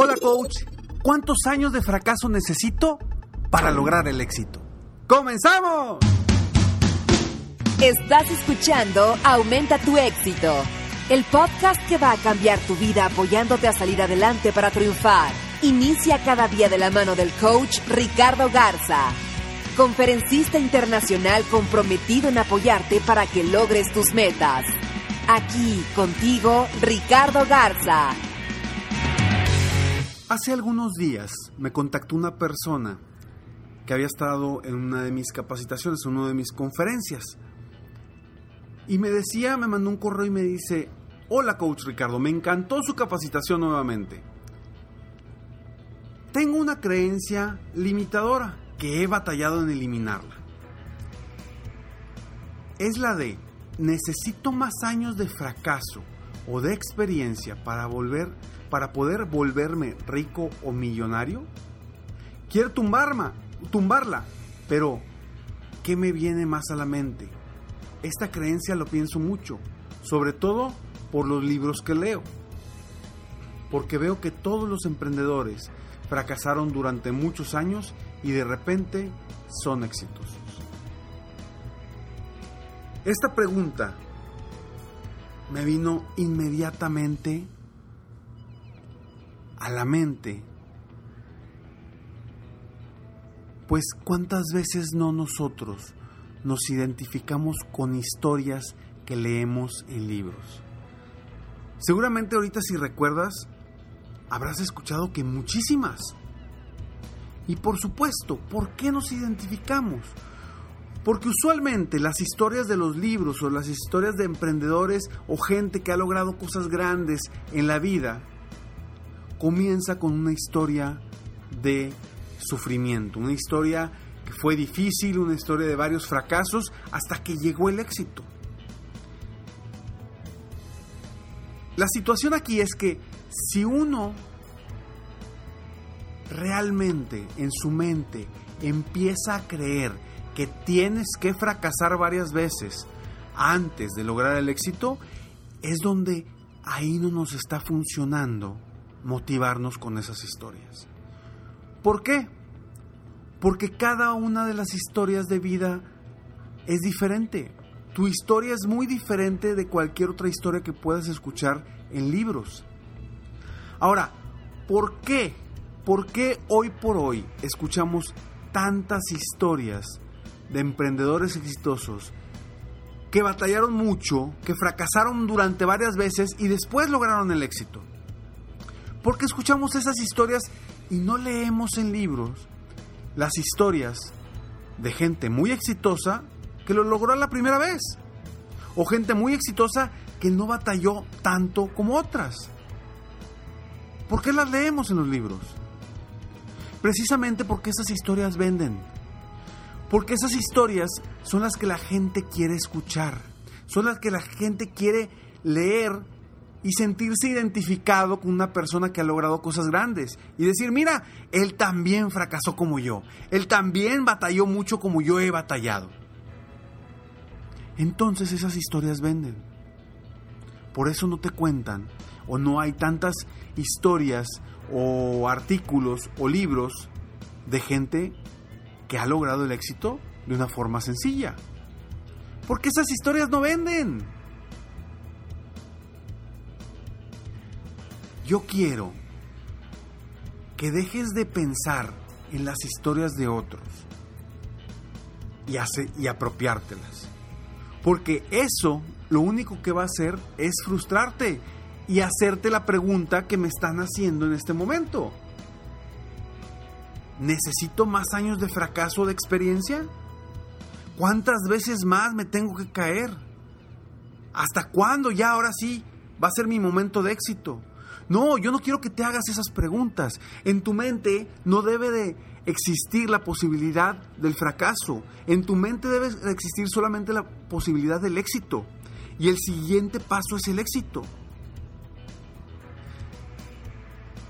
Hola coach, ¿cuántos años de fracaso necesito para lograr el éxito? ¡Comenzamos! Estás escuchando Aumenta tu éxito, el podcast que va a cambiar tu vida apoyándote a salir adelante para triunfar. Inicia cada día de la mano del coach Ricardo Garza, conferencista internacional comprometido en apoyarte para que logres tus metas. Aquí contigo, Ricardo Garza. Hace algunos días me contactó una persona que había estado en una de mis capacitaciones, en una de mis conferencias. Y me decía, me mandó un correo y me dice, hola coach Ricardo, me encantó su capacitación nuevamente. Tengo una creencia limitadora que he batallado en eliminarla. Es la de, necesito más años de fracaso o de experiencia para volver para poder volverme rico o millonario? Quiero tumbarla, tumbarla, pero ¿qué me viene más a la mente? Esta creencia lo pienso mucho, sobre todo por los libros que leo, porque veo que todos los emprendedores fracasaron durante muchos años y de repente son exitosos. Esta pregunta me vino inmediatamente a la mente. Pues cuántas veces no nosotros nos identificamos con historias que leemos en libros. Seguramente ahorita si recuerdas, habrás escuchado que muchísimas. Y por supuesto, ¿por qué nos identificamos? Porque usualmente las historias de los libros o las historias de emprendedores o gente que ha logrado cosas grandes en la vida comienza con una historia de sufrimiento, una historia que fue difícil, una historia de varios fracasos hasta que llegó el éxito. La situación aquí es que si uno realmente en su mente empieza a creer que tienes que fracasar varias veces antes de lograr el éxito, es donde ahí no nos está funcionando motivarnos con esas historias. ¿Por qué? Porque cada una de las historias de vida es diferente. Tu historia es muy diferente de cualquier otra historia que puedas escuchar en libros. Ahora, ¿por qué? ¿Por qué hoy por hoy escuchamos tantas historias de emprendedores exitosos que batallaron mucho, que fracasaron durante varias veces y después lograron el éxito? Porque escuchamos esas historias y no leemos en libros las historias de gente muy exitosa que lo logró la primera vez. O gente muy exitosa que no batalló tanto como otras. ¿Por qué las leemos en los libros? Precisamente porque esas historias venden. Porque esas historias son las que la gente quiere escuchar. Son las que la gente quiere leer y sentirse identificado con una persona que ha logrado cosas grandes y decir, mira, él también fracasó como yo, él también batalló mucho como yo he batallado. Entonces esas historias venden. Por eso no te cuentan o no hay tantas historias o artículos o libros de gente que ha logrado el éxito de una forma sencilla. Porque esas historias no venden. Yo quiero que dejes de pensar en las historias de otros y, hace, y apropiártelas. Porque eso lo único que va a hacer es frustrarte y hacerte la pregunta que me están haciendo en este momento. ¿Necesito más años de fracaso de experiencia? ¿Cuántas veces más me tengo que caer? ¿Hasta cuándo ya ahora sí va a ser mi momento de éxito? No, yo no quiero que te hagas esas preguntas. En tu mente no debe de existir la posibilidad del fracaso. En tu mente debe existir solamente la posibilidad del éxito. Y el siguiente paso es el éxito.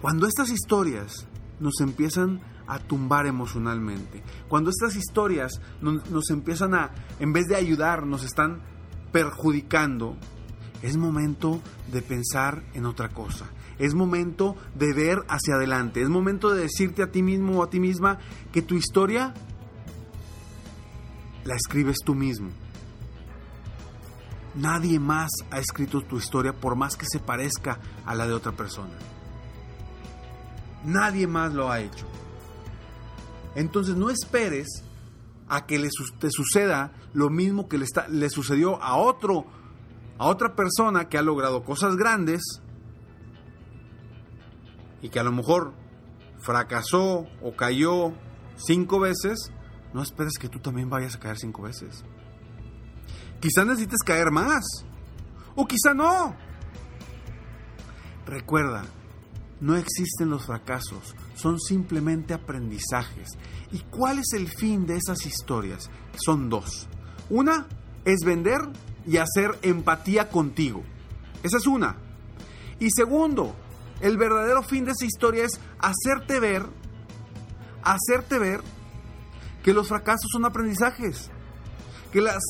Cuando estas historias nos empiezan a tumbar emocionalmente, cuando estas historias nos, empiezan a, en vez de ayudar, nos están perjudicando, es momento de pensar en otra cosa. Es momento de ver hacia adelante. Es momento de decirte a ti mismo o a ti misma que tu historia la escribes tú mismo. Nadie más ha escrito tu historia por más que se parezca a la de otra persona. Nadie más lo ha hecho. Entonces no esperes a que le, te suceda lo mismo que le, le sucedió a otro, a otra persona que ha logrado cosas grandes y que a lo mejor fracasó o cayó cinco veces, no esperes que tú también vayas a caer cinco veces. Quizá necesites caer más. O quizá no. Recuerda, no existen los fracasos, son simplemente aprendizajes. ¿Y cuál es el fin de esas historias? Son dos. Una es vender y hacer empatía contigo. Esa es una. Y segundo, el verdadero fin de esa historia es hacerte ver, hacerte ver que los fracasos son aprendizajes. Que las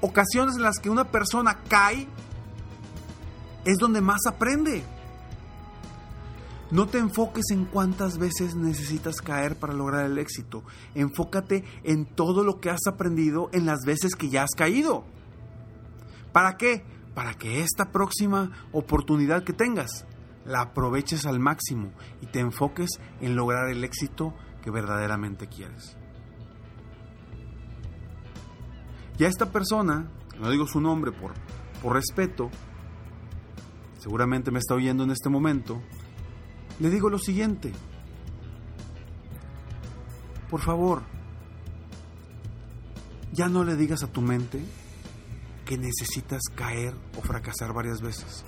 ocasiones en las que una persona cae es donde más aprende. No te enfoques en cuántas veces necesitas caer para lograr el éxito. Enfócate en todo lo que has aprendido en las veces que ya has caído. ¿Para qué? Para que esta próxima oportunidad que tengas la aproveches al máximo y te enfoques en lograr el éxito que verdaderamente quieres. Y a esta persona, no digo su nombre por, por respeto, seguramente me está oyendo en este momento, le digo lo siguiente. Por favor, ya no le digas a tu mente que necesitas caer o fracasar varias veces.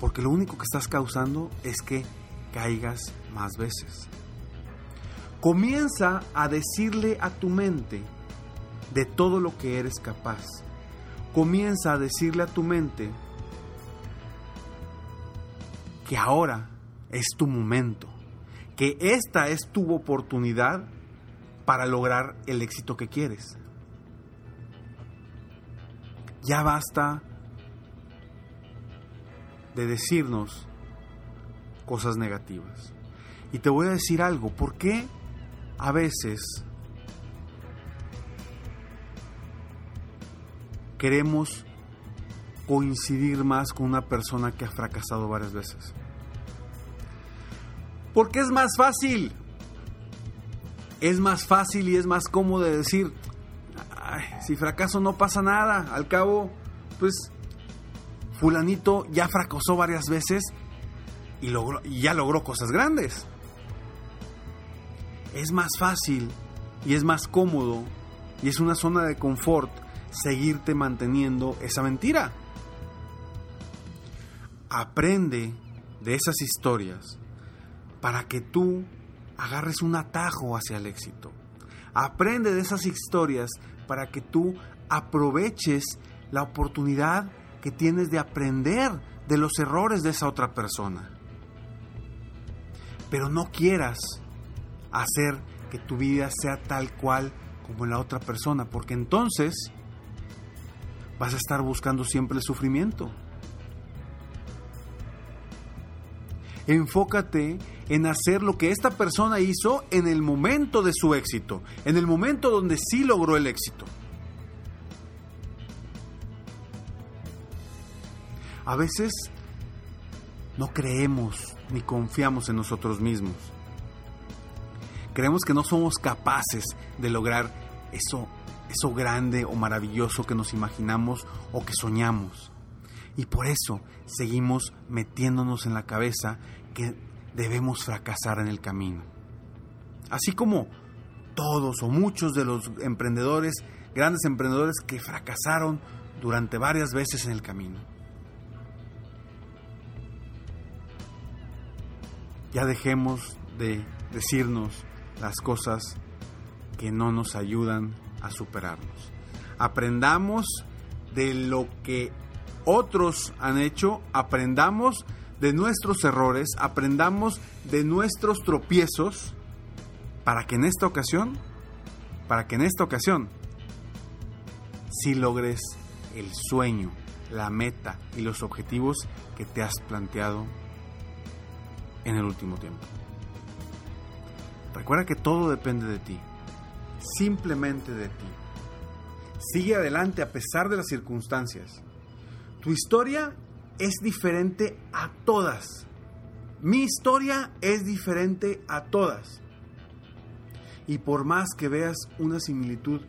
Porque lo único que estás causando es que caigas más veces. Comienza a decirle a tu mente de todo lo que eres capaz. Comienza a decirle a tu mente que ahora es tu momento, que esta es tu oportunidad para lograr el éxito que quieres. Ya basta de decirnos cosas negativas. Y te voy a decir algo, ¿por qué a veces queremos coincidir más con una persona que ha fracasado varias veces. Porque es más fácil. Es más fácil y es más cómodo de decir, si fracaso no pasa nada. Al cabo, pues fulanito ya fracasó varias veces y, logró, y ya logró cosas grandes es más fácil y es más cómodo y es una zona de confort seguirte manteniendo esa mentira. Aprende de esas historias para que tú agarres un atajo hacia el éxito. Aprende de esas historias para que tú aproveches la oportunidad que tienes de aprender de los errores de esa otra persona. Pero no quieras hacer que tu vida sea tal cual como la otra persona, porque entonces vas a estar buscando siempre el sufrimiento. Enfócate en hacer lo que esta persona hizo en el momento de su éxito, en el momento donde sí logró el éxito. A veces no creemos ni confiamos en nosotros mismos. Creemos que no somos capaces de lograr eso, eso grande o maravilloso que nos imaginamos o que soñamos. Y por eso seguimos metiéndonos en la cabeza que debemos fracasar en el camino. Así como todos o muchos de los emprendedores, grandes emprendedores que fracasaron durante varias veces en el camino. Ya dejemos de decirnos las cosas que no nos ayudan a superarnos. Aprendamos de lo que otros han hecho, aprendamos de nuestros errores, aprendamos de nuestros tropiezos para que en esta ocasión, para que en esta ocasión si logres el sueño, la meta y los objetivos que te has planteado en el último tiempo. Recuerda que todo depende de ti, simplemente de ti. Sigue adelante a pesar de las circunstancias. Tu historia es diferente a todas. Mi historia es diferente a todas. Y por más que veas una similitud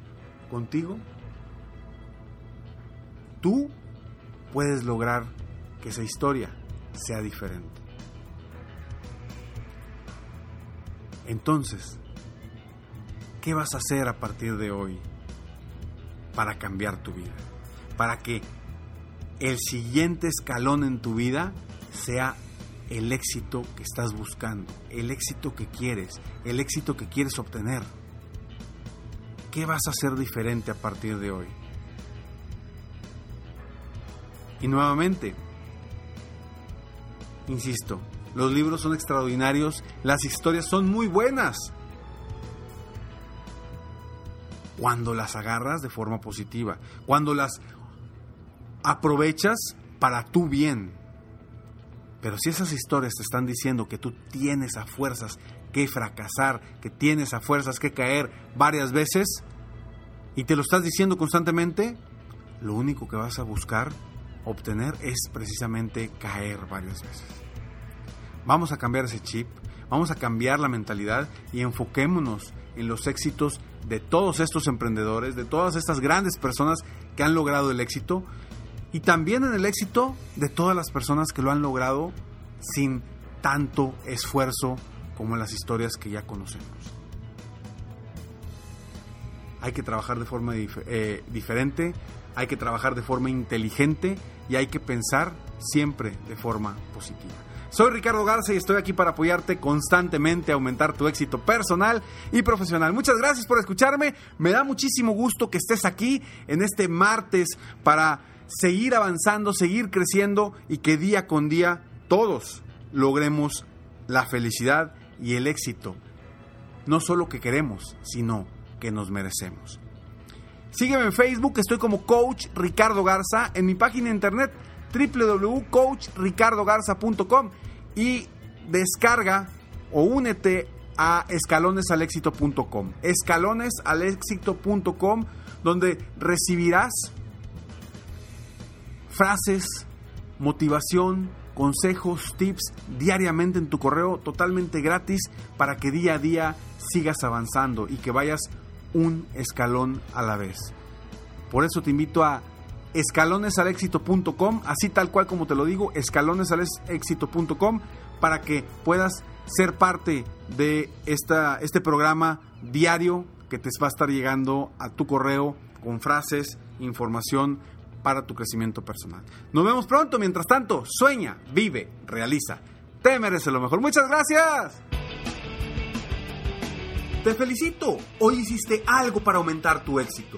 contigo, tú puedes lograr que esa historia sea diferente. Entonces, ¿qué vas a hacer a partir de hoy para cambiar tu vida? Para que el siguiente escalón en tu vida sea el éxito que estás buscando, el éxito que quieres, el éxito que quieres obtener. ¿Qué vas a hacer diferente a partir de hoy? Y nuevamente, insisto, los libros son extraordinarios, las historias son muy buenas. Cuando las agarras de forma positiva, cuando las aprovechas para tu bien. Pero si esas historias te están diciendo que tú tienes a fuerzas que fracasar, que tienes a fuerzas que caer varias veces, y te lo estás diciendo constantemente, lo único que vas a buscar obtener es precisamente caer varias veces. Vamos a cambiar ese chip, vamos a cambiar la mentalidad y enfoquémonos en los éxitos de todos estos emprendedores, de todas estas grandes personas que han logrado el éxito y también en el éxito de todas las personas que lo han logrado sin tanto esfuerzo como en las historias que ya conocemos. Hay que trabajar de forma eh, diferente, hay que trabajar de forma inteligente y hay que pensar siempre de forma positiva. Soy Ricardo Garza y estoy aquí para apoyarte constantemente a aumentar tu éxito personal y profesional. Muchas gracias por escucharme. Me da muchísimo gusto que estés aquí en este martes para seguir avanzando, seguir creciendo y que día con día todos logremos la felicidad y el éxito. No solo que queremos, sino que nos merecemos. Sígueme en Facebook, estoy como Coach Ricardo Garza, en mi página de internet www.coachricardogarza.com y descarga o únete a escalonesalexito.com. Escalonesalexito.com donde recibirás frases, motivación, consejos, tips diariamente en tu correo totalmente gratis para que día a día sigas avanzando y que vayas un escalón a la vez. Por eso te invito a escalonesalexito.com, así tal cual como te lo digo, escalonesalexito.com, para que puedas ser parte de esta, este programa diario que te va a estar llegando a tu correo con frases, información para tu crecimiento personal. Nos vemos pronto, mientras tanto, sueña, vive, realiza. Te mereces lo mejor. Muchas gracias. Te felicito, hoy hiciste algo para aumentar tu éxito.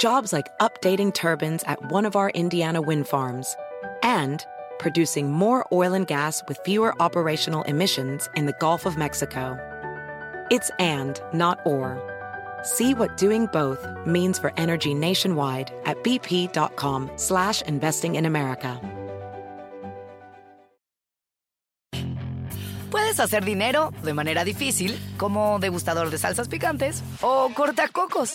Jobs like updating turbines at one of our Indiana wind farms and producing more oil and gas with fewer operational emissions in the Gulf of Mexico. It's and, not or. See what doing both means for energy nationwide at bp.com slash investing in America. Puedes hacer dinero de manera difícil, como degustador de salsas picantes, o cortacocos,